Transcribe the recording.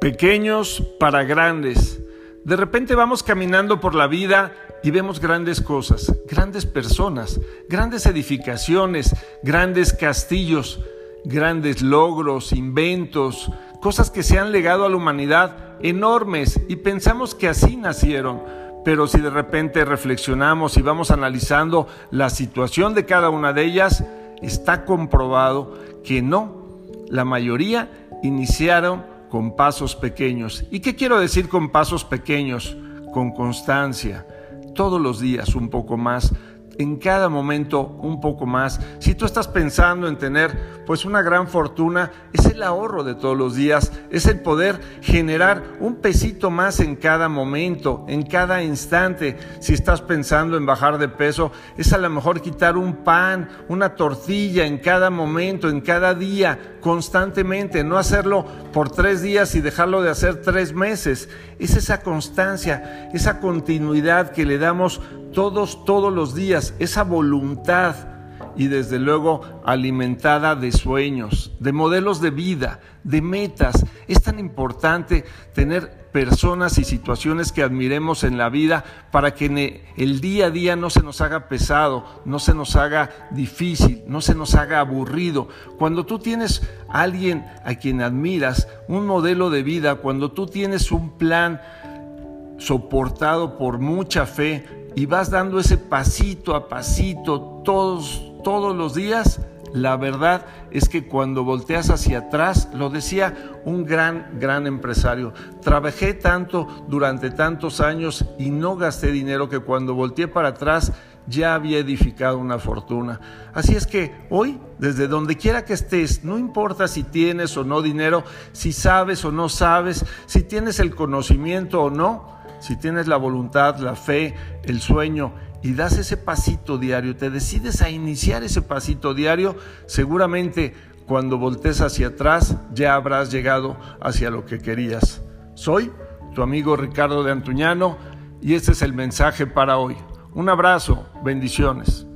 Pequeños para grandes. De repente vamos caminando por la vida y vemos grandes cosas, grandes personas, grandes edificaciones, grandes castillos, grandes logros, inventos, cosas que se han legado a la humanidad enormes y pensamos que así nacieron. Pero si de repente reflexionamos y vamos analizando la situación de cada una de ellas, está comprobado que no, la mayoría iniciaron con pasos pequeños. ¿Y qué quiero decir con pasos pequeños? Con constancia, todos los días un poco más, en cada momento un poco más. Si tú estás pensando en tener pues una gran fortuna, es el ahorro de todos los días, es el poder generar un pesito más en cada momento, en cada instante. Si estás pensando en bajar de peso, es a lo mejor quitar un pan, una tortilla en cada momento, en cada día, constantemente, no hacerlo por tres días y dejarlo de hacer tres meses. Es esa constancia, esa continuidad que le damos todos, todos los días, esa voluntad y desde luego alimentada de sueños, de modelos de vida, de metas. Es tan importante tener personas y situaciones que admiremos en la vida para que el día a día no se nos haga pesado, no se nos haga difícil, no se nos haga aburrido. Cuando tú tienes a alguien a quien admiras, un modelo de vida, cuando tú tienes un plan soportado por mucha fe, y vas dando ese pasito a pasito todos, todos los días, la verdad es que cuando volteas hacia atrás, lo decía un gran, gran empresario, trabajé tanto durante tantos años y no gasté dinero que cuando volteé para atrás ya había edificado una fortuna. Así es que hoy, desde donde quiera que estés, no importa si tienes o no dinero, si sabes o no sabes, si tienes el conocimiento o no, si tienes la voluntad, la fe, el sueño y das ese pasito diario, te decides a iniciar ese pasito diario, seguramente cuando voltees hacia atrás ya habrás llegado hacia lo que querías. Soy tu amigo Ricardo de Antuñano y este es el mensaje para hoy. Un abrazo, bendiciones.